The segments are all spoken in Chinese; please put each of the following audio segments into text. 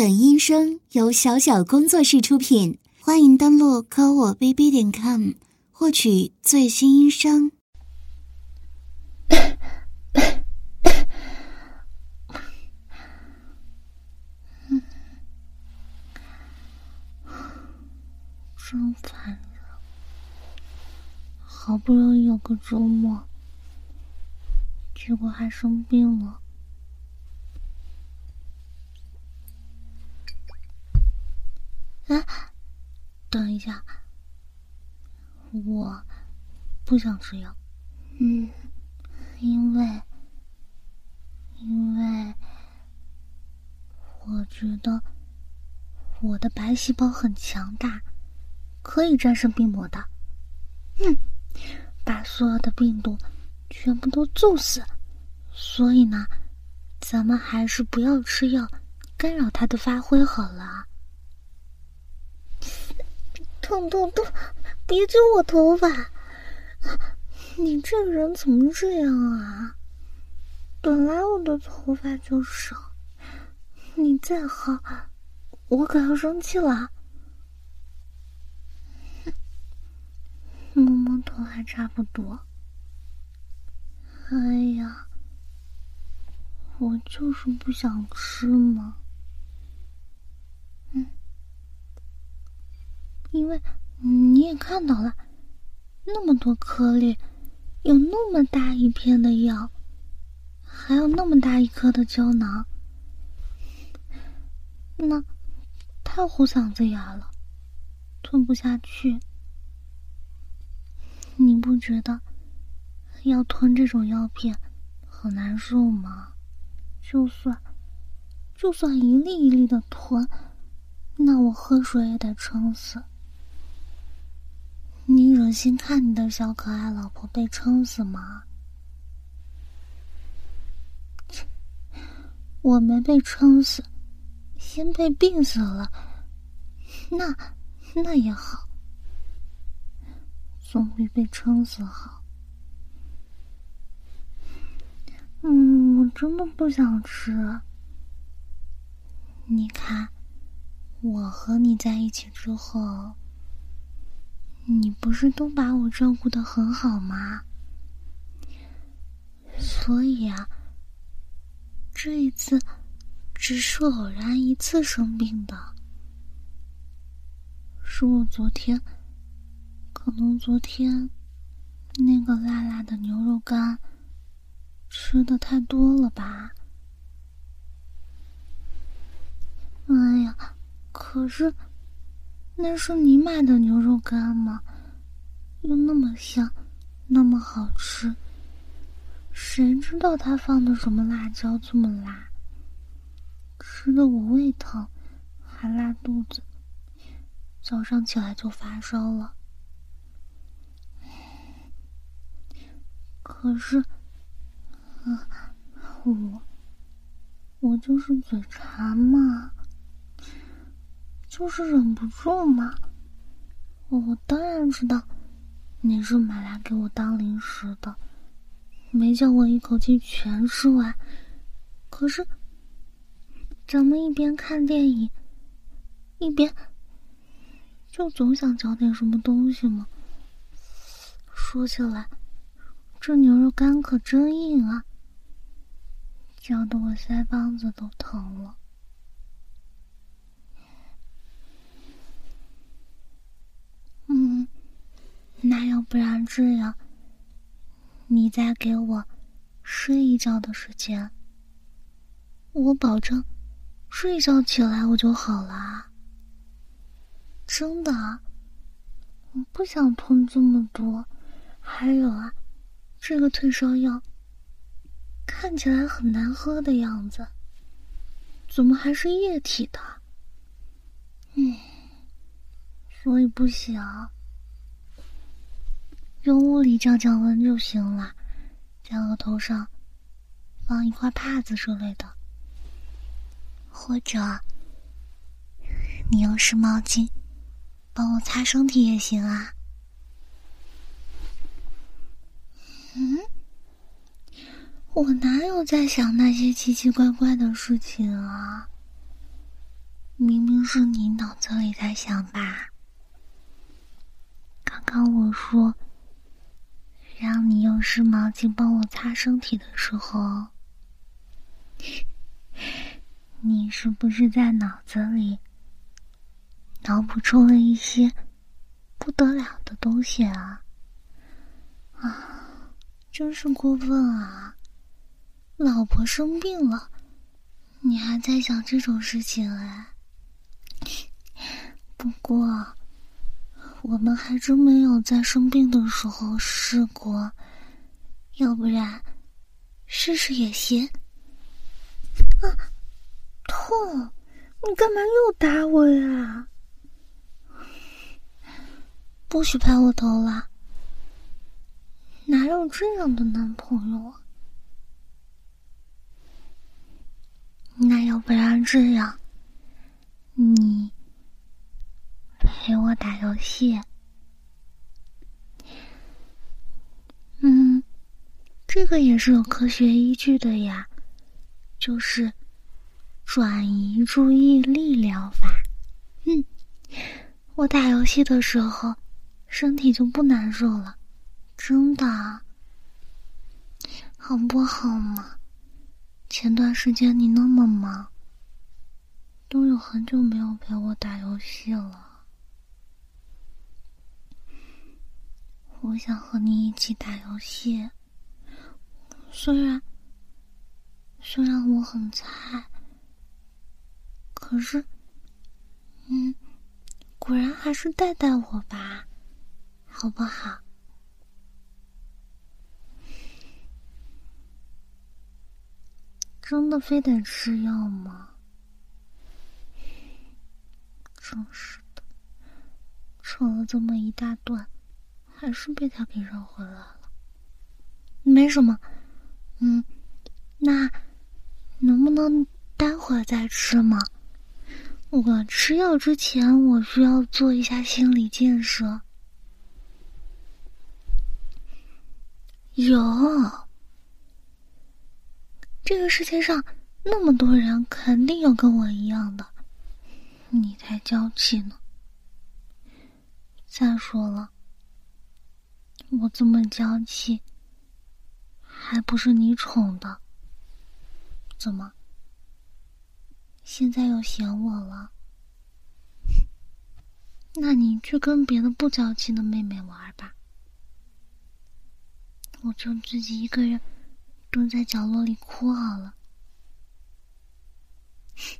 本音声由小小工作室出品，欢迎登录科我 bb 点 com 获取最新音声。真烦人！好不容易有个周末，结果还生病了。哎，等一下，我不想吃药。嗯，因为，因为我觉得我的白细胞很强大。可以战胜病魔的，嗯，把所有的病毒全部都揍死。所以呢，咱们还是不要吃药，干扰它的发挥好了。痛痛痛！别揪我头发！你这个人怎么这样啊？本来我的头发就少，你再薅，我可要生气了。摸摸头还差不多。哎呀，我就是不想吃嘛。嗯，因为你也看到了，那么多颗粒，有那么大一片的药，还有那么大一颗的胶囊，那太糊嗓子眼了，吞不下去。你不觉得要吞这种药片很难受吗？就算就算一粒一粒的吞，那我喝水也得撑死。忍心看你的小可爱老婆被撑死吗？我没被撑死，先被病死了，那那也好。总比被撑死好。嗯，我真的不想吃。你看，我和你在一起之后，你不是都把我照顾的很好吗？所以啊，这一次只是偶然一次生病的，是我昨天。可能昨天那个辣辣的牛肉干吃的太多了吧？哎呀，可是那是你买的牛肉干吗？又那么香，那么好吃，谁知道他放的什么辣椒这么辣？吃的我胃疼，还拉肚子，早上起来就发烧了。可是，啊，我我就是嘴馋嘛，就是忍不住嘛。我当然知道你是买来给我当零食的，没叫我一口气全吃完。可是，咱们一边看电影，一边就总想嚼点什么东西嘛。说起来。这牛肉干可真硬啊，嚼得我腮帮子都疼了。嗯，那要不然这样，你再给我睡一觉的时间，我保证睡一觉起来我就好了。真的，我不想吞这么多。还有啊。这个退烧药看起来很难喝的样子，怎么还是液体的？嗯，所以不行，用物理降降温就行了，在额头上放一块帕子之类的，或者你用湿毛巾帮我擦身体也行啊。嗯，我哪有在想那些奇奇怪怪的事情啊？明明是你脑子里在想吧？刚刚我说让你用湿毛巾帮我擦身体的时候，你是不是在脑子里脑补出了一些不得了的东西啊？啊，真是过分啊！老婆生病了，你还在想这种事情哎？不过，我们还真没有在生病的时候试过，要不然试试也行。啊，痛！你干嘛又打我呀？不许拍我头了！哪有这样的男朋友啊？那要不然这样，你。陪我打游戏，嗯，这个也是有科学依据的呀，就是转移注意力疗法。嗯，我打游戏的时候身体就不难受了，真的，好不好嘛？前段时间你那么忙，都有很久没有陪我打游戏了。我想和你一起打游戏，虽然虽然我很菜，可是，嗯，果然还是带带我吧，好不好？真的非得吃药吗？真是的，扯了这么一大段。还是被他给绕回来了，没什么，嗯，那能不能待会儿再吃吗？我吃药之前，我需要做一下心理建设。有，这个世界上那么多人，肯定有跟我一样的，你才娇气呢。再说了。我这么娇气，还不是你宠的？怎么？现在又嫌我了？那你去跟别的不娇气的妹妹玩吧，我就自己一个人蹲在角落里哭好了。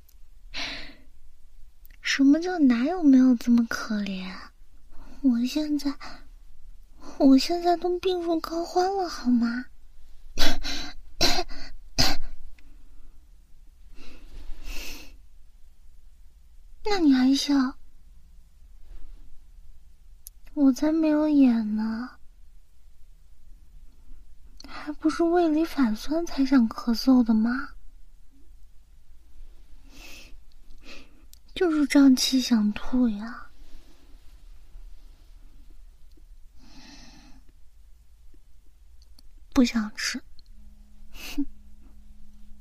什么叫哪有没有这么可怜？我现在。我现在都病入膏肓了，好吗？那你还笑？我才没有演呢，还不是胃里反酸才想咳嗽的吗？就是胀气想吐呀。不想吃，哼，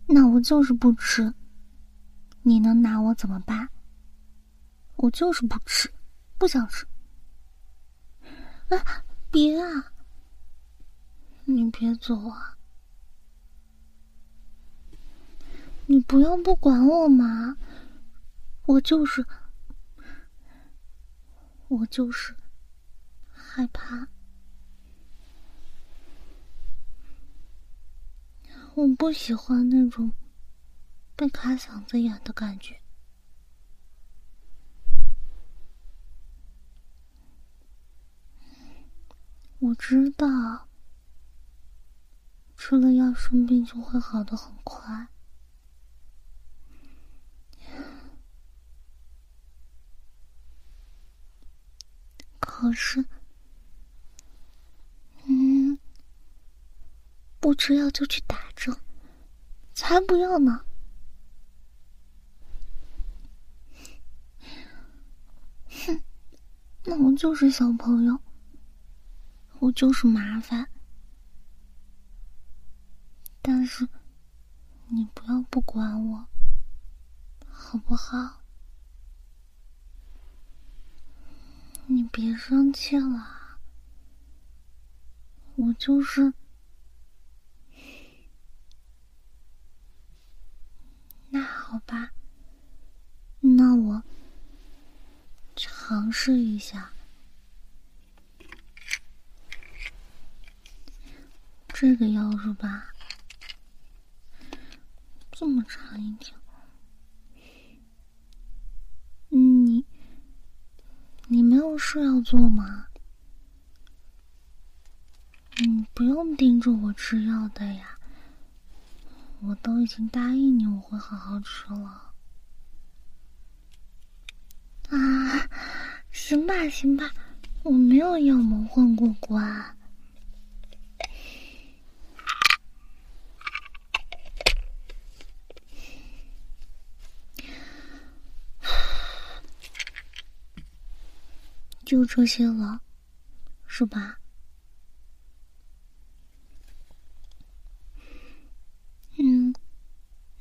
那我就是不吃。你能拿我怎么办？我就是不吃，不想吃。啊，别啊！你别走啊！你不要不管我嘛！我就是，我就是害怕。我不喜欢那种被卡嗓子眼的感觉。我知道，吃了药生病就会好的很快。可是，不吃药就去打针才不要呢哼那我就是小朋友我就是麻烦。但是你不要不管我好不好？你别生气了我就是那好吧，那我尝试一下。这个药是吧？这么长一条。你，你没有事要做吗？你不用盯着我吃药的呀，我都已经答应你我会好好吃了。啊，行吧，行吧，我没有妖魔混过关。就这些了，是吧？嗯，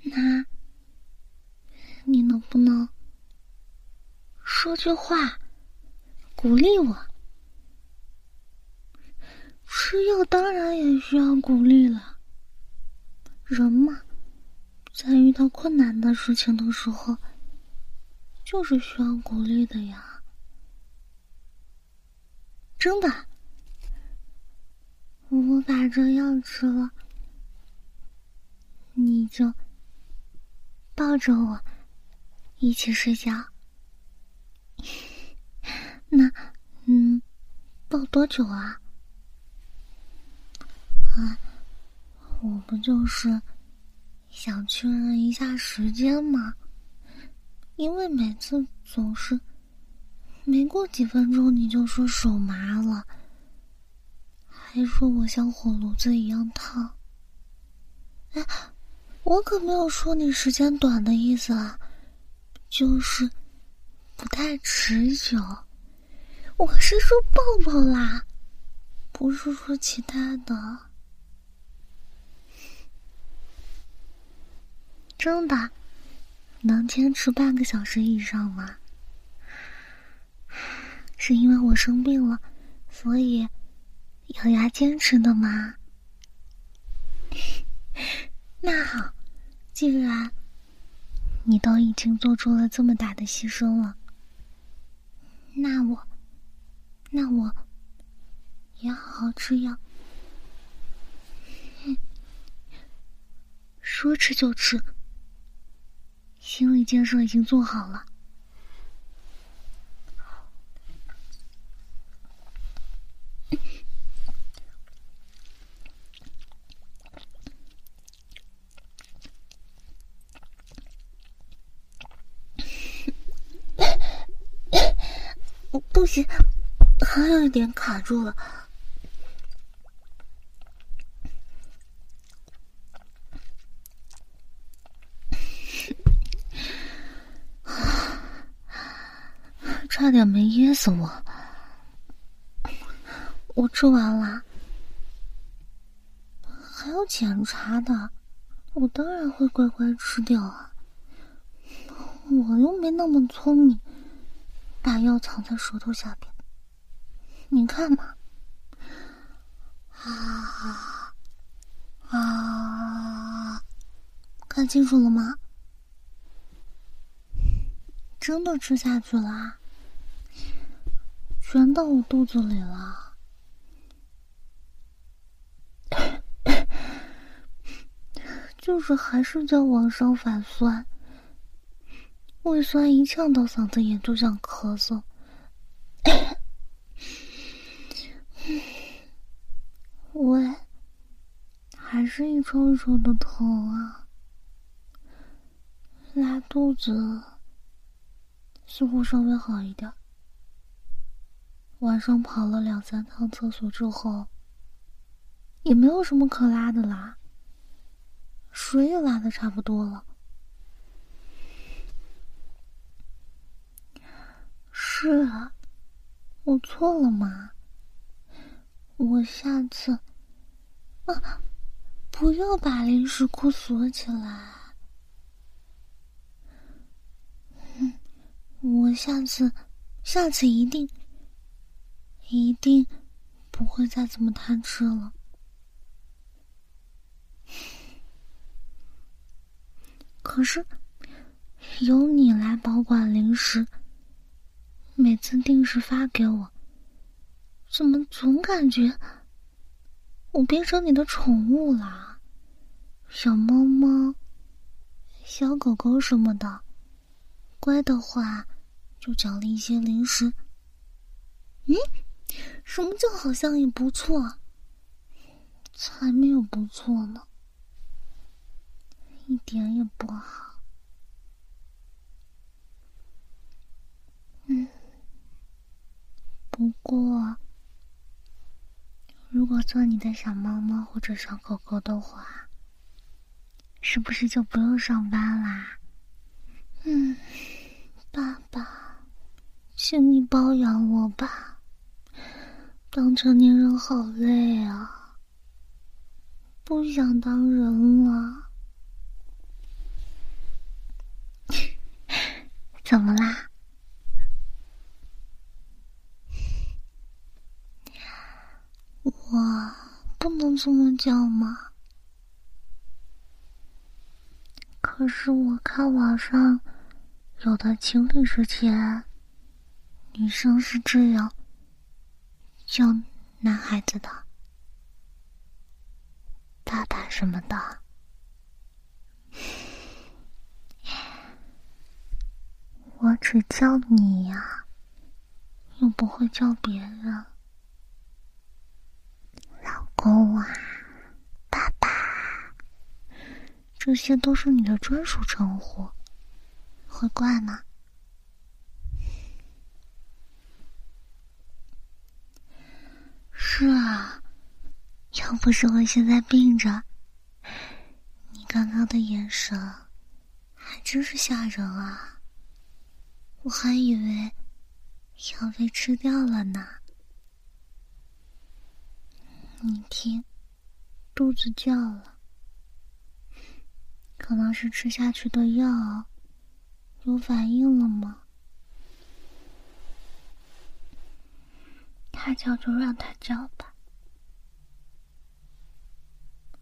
那你能不能句话鼓励我？吃药当然也需要鼓励了。人嘛，在遇到困难的事情的时候，就是需要鼓励的呀。真的，我把这药吃了，你就抱着我一起睡觉。那，嗯，抱多久啊？啊，我不就是想确认一下时间吗？因为每次总是。没过几分钟，你就说手麻了，还说我像火炉子一样烫。哎，我可没有说你时间短的意思啊，就是不太持久。我是说抱抱啦，不是说其他的。真的，能坚持半个小时以上吗？是因为我生病了，所以咬牙坚持的吗？那好，既然你都已经做出了这么大的牺牲了，那我，那我也好好吃药。说吃就吃，心理建设已经做好了。还有一点卡住了。差点没噎死我！我吃完了，还要检查的，我当然会乖乖吃掉啊！我又没那么聪明。把药藏在舌头下边，你看嘛，啊啊，看清楚了吗？真的吃下去了，全到我肚子里了，就是还是在往上反酸。胃酸一呛到嗓子眼就想咳嗽，喂还是一抽一抽的疼啊，拉肚子似乎稍微好一点。晚上跑了两三趟厕所之后，也没有什么可拉的啦，水也拉的差不多了。是啊，我错了吗？我下次啊，不要把零食库锁起来。我下次，下次一定一定不会再这么贪吃了。可是，由你来保管零食，每次定时发给我，怎么总感觉我变成你的宠物了？小猫猫、小狗狗什么的，乖的话就奖励一些零食。嗯，什么叫好像也不错？才没有不错呢。一点也不好。嗯，不过，如果做你的小猫猫或者小狗狗的话，是不是就不用上班啦？嗯，爸爸，请你包养我吧。当成年人好累啊，不想当人了。怎么啦？我不能这么叫吗？可是我看网上有的情侣之间，女生是这样叫男孩子的，爸爸什么的。我只叫你呀，又不会叫别人。公啊，爸爸，这些都是你的专属称呼，会怪吗？是啊，要不是我现在病着，你刚刚的眼神还真是吓人啊。我还以为要被吃掉了呢。你听，肚子叫了，可能是吃下去的药有反应了吗？他叫就让他叫吧，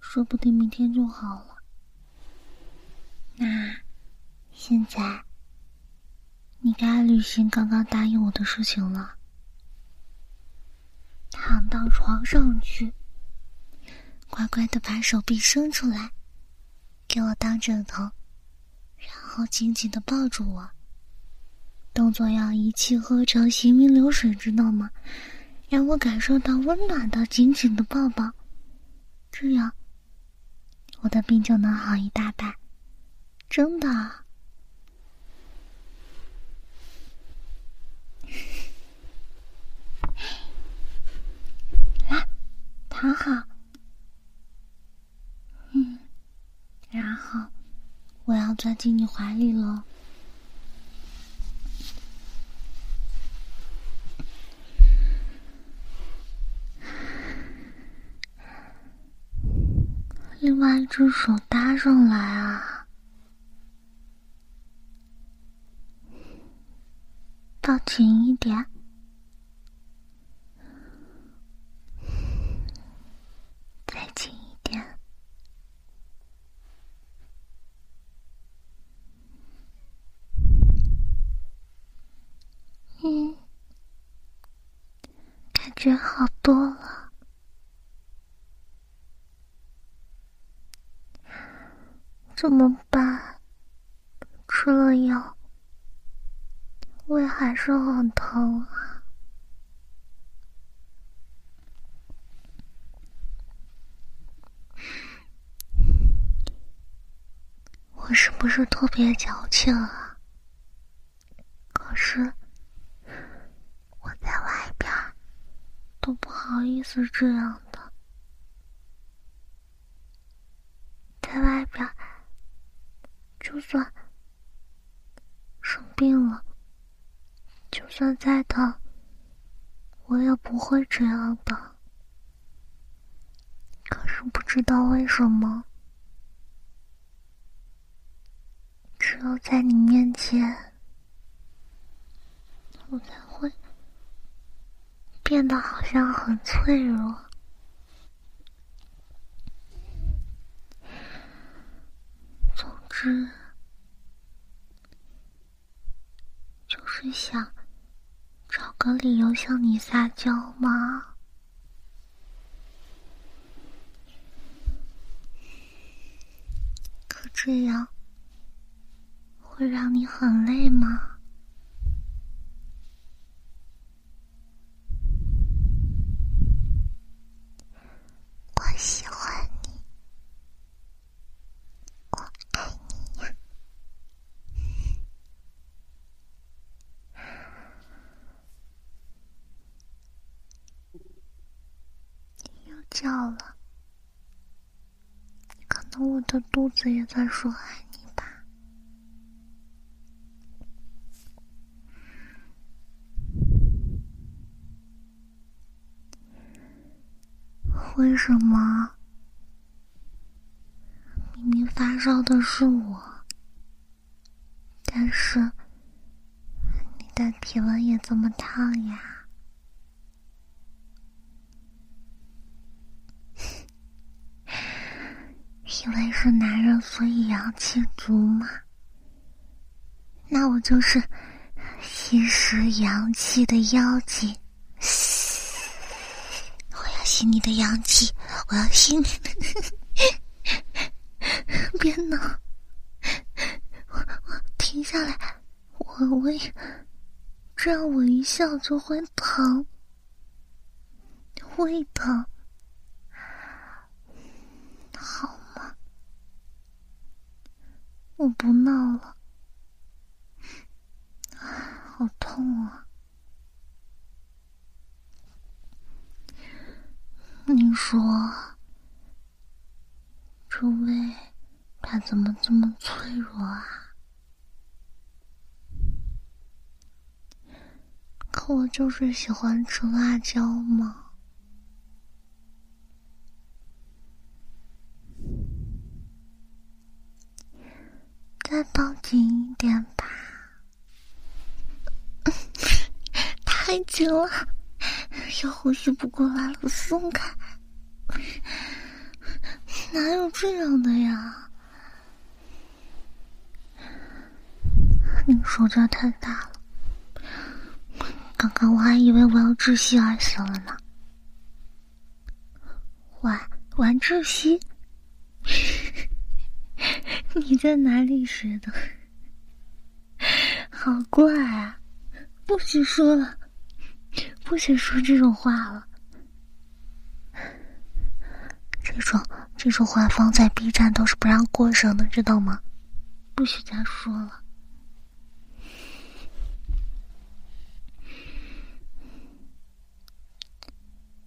说不定明天就好了。那现在。你该履行刚刚答应我的事情了。躺到床上去，乖乖的把手臂伸出来，给我当枕头，然后紧紧的抱住我。动作要一气呵成，行云流水，知道吗？让我感受到温暖的、紧紧的抱抱，这样我的病就能好一大半。真的。躺好，嗯，然后我要钻进你怀里了。另外一只手搭上来啊，抱紧一点。觉好多了，怎么办？吃了药，胃还是很疼啊！我是不是特别矫情啊？可是。都不是这样的，在外边，就算生病了，就算再疼，我也不会这样的。可是不知道为什么，只有在你面前，我才。变得好像很脆弱。总之，就是想找个理由向你撒娇吗。可这样会让你很累吗？叫了，可我的肚子也在说爱你吧？为什么明明发烧的是我，但是你的体温也这么烫呀？因为是男人，所以阳气足嘛。那我就是吸食阳气的妖精。我要吸你的阳气，我要吸你。别闹！我我停下来，我我也这样，我一笑就会疼，会疼。好。我不闹了，好痛啊！你说，这位他怎么这么脆弱啊？可我就是喜欢吃辣椒嘛。再抱紧一点吧，太紧了，要呼吸不过来了，松开。哪有这样的呀？你手劲太大了，刚刚我还以为我要窒息而死了呢。玩玩窒息。你在哪里学的？好怪啊！不许说了，不许说这种话了。这种这种话放在 B 站都是不让过审的，知道吗？不许再说了。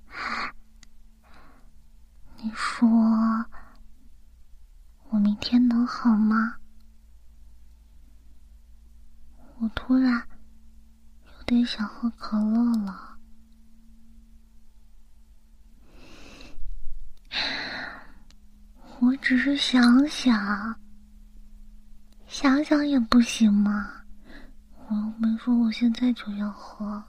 你说。我明天能好吗？我突然有点想喝可乐了。我只是想想，想想也不行吗？我又没说我现在就要喝。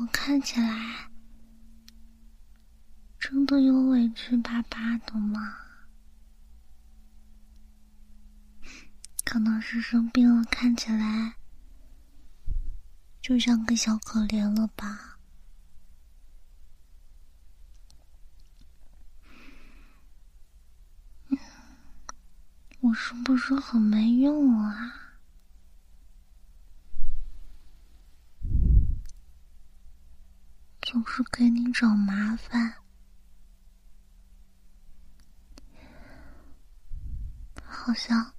我看起来真的有委屈巴巴的吗？可能是生病了，看起来就像个小可怜了吧？我是不是很没用啊？总是给你找麻烦，好像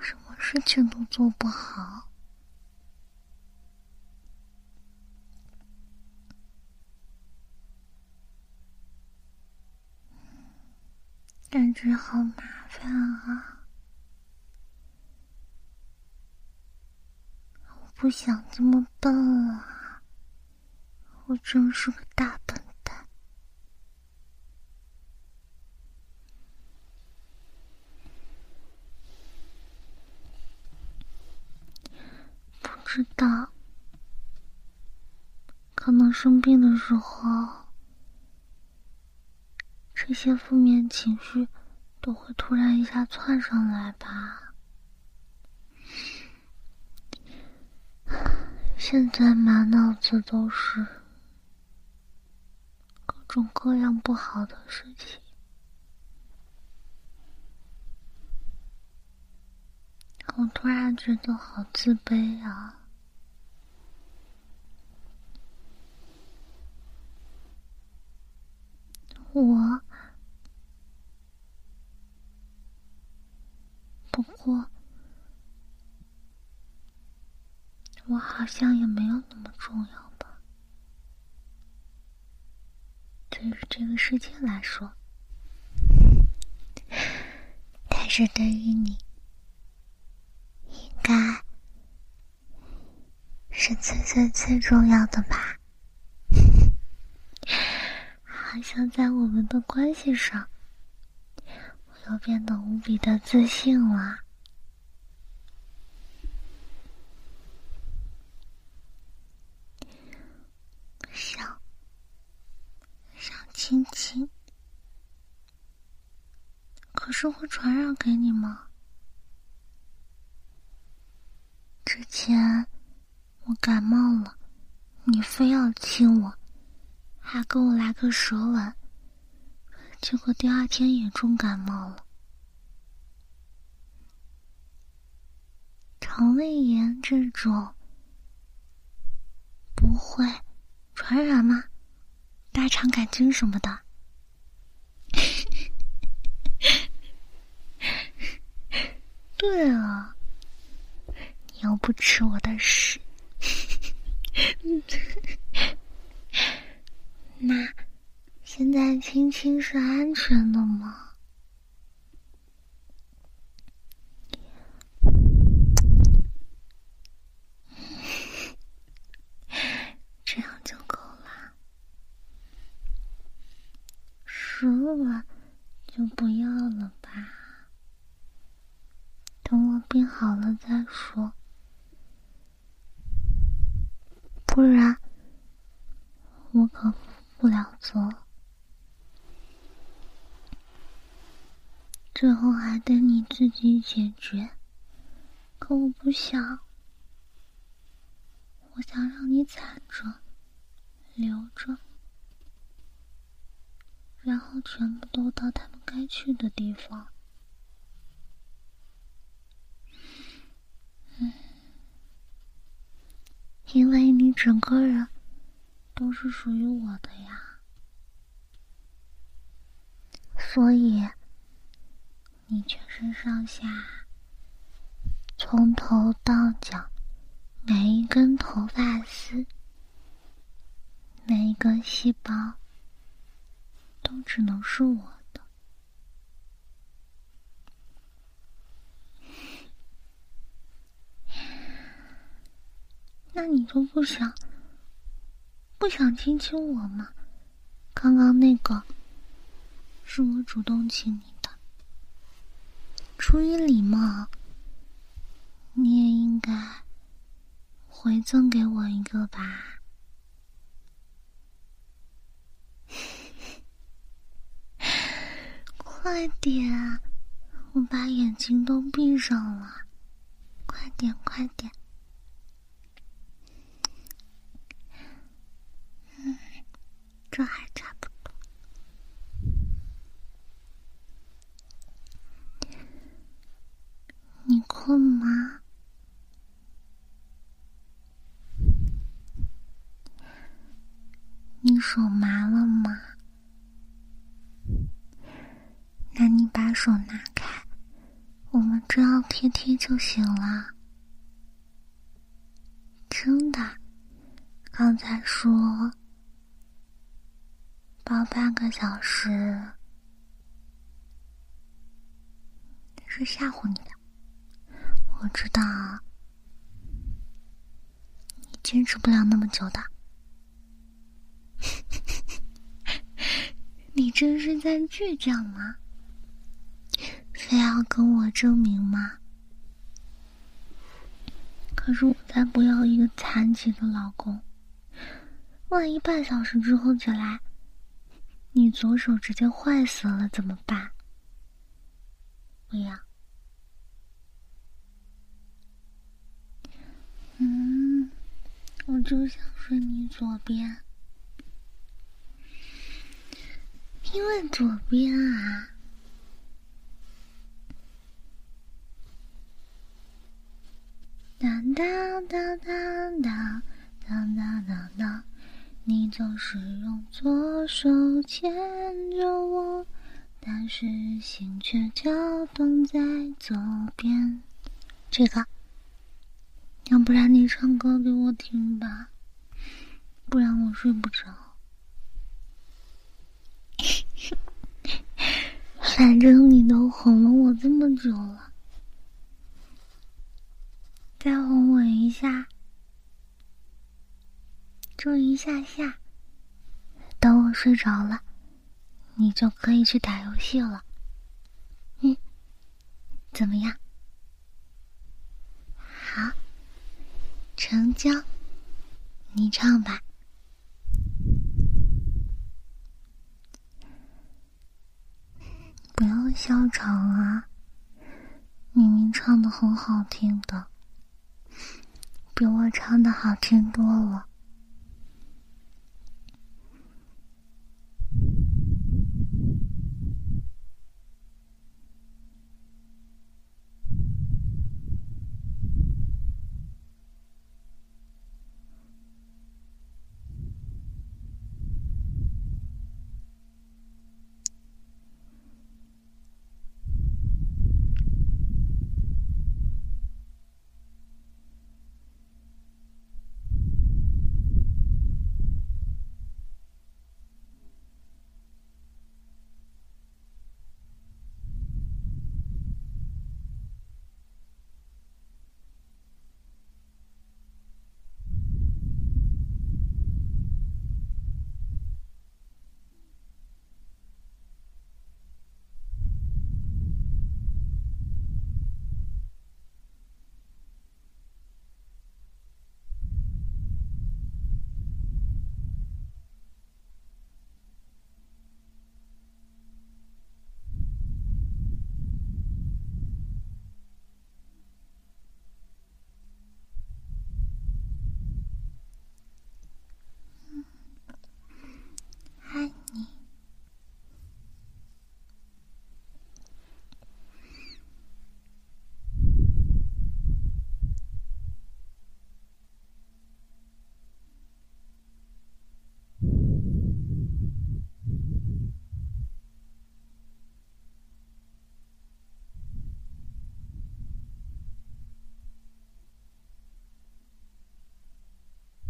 什么事情都做不好，感觉好麻烦啊！我不想这么笨啊！我真是个大笨蛋。不知道可能生病的时候这些负面情绪都会突然一下窜上来吧。现在满脑子都是各种各样不好的事情，我突然觉得好自卑啊！我，不过，我好像也没有那么重要吧？对于这个世界来说，但是对于你，应该是最最最重要的吧？好像在我们的关系上，我又变得无比的自信了。想，想亲亲，可是会传染给你吗？之前我感冒了，你非要亲我。还跟我来个舌吻，结果第二天也重感冒了。肠胃炎这种不会传染吗？大肠杆菌什么的？对啊，你又不吃我的屎。那现在亲亲是安全的吗？这样就够了，湿了就不要了吧。等我病好了再说，不然我可。不了做，最后还得你自己解决。可我不想，我想让你攒着，留着，然后全部都到他们该去的地方。嗯，因为你整个人。都是属于我的呀，所以你全身上下，从头到脚，每一根头发丝，每一个细胞，都只能是我的。那你就不想？不想亲亲我吗？刚刚那个是我主动亲你，出于礼貌，你也应该回赠给我一个吧。快点，我把眼睛都闭上了，快点，快点。这还差不多。你困吗？手麻了吗？那你把手拿开，我们这样贴贴就行了。真的，刚才说。抱半个小时是吓唬你的，我知道你坚持不了那么久的。你这是在倔强吗？非要跟我证明吗？可是我才不要一个残疾的老公，万一半小时之后起来，你左手直接坏死了怎么办？不要。嗯，我就想睡你左边，因为左边啊。当当当当当当当当当，你总是用左手牵着我，但是心却跳动在左边。这个，要不然你唱歌给我听吧，不然我睡不着。反正你都哄了我这么久了。再哄我一下，就一下下。等我睡着了，你就可以去打游戏了。嗯，怎么样？好，成交。你唱吧，不要校长啊！明明唱的很好听的。比我唱的好听多了。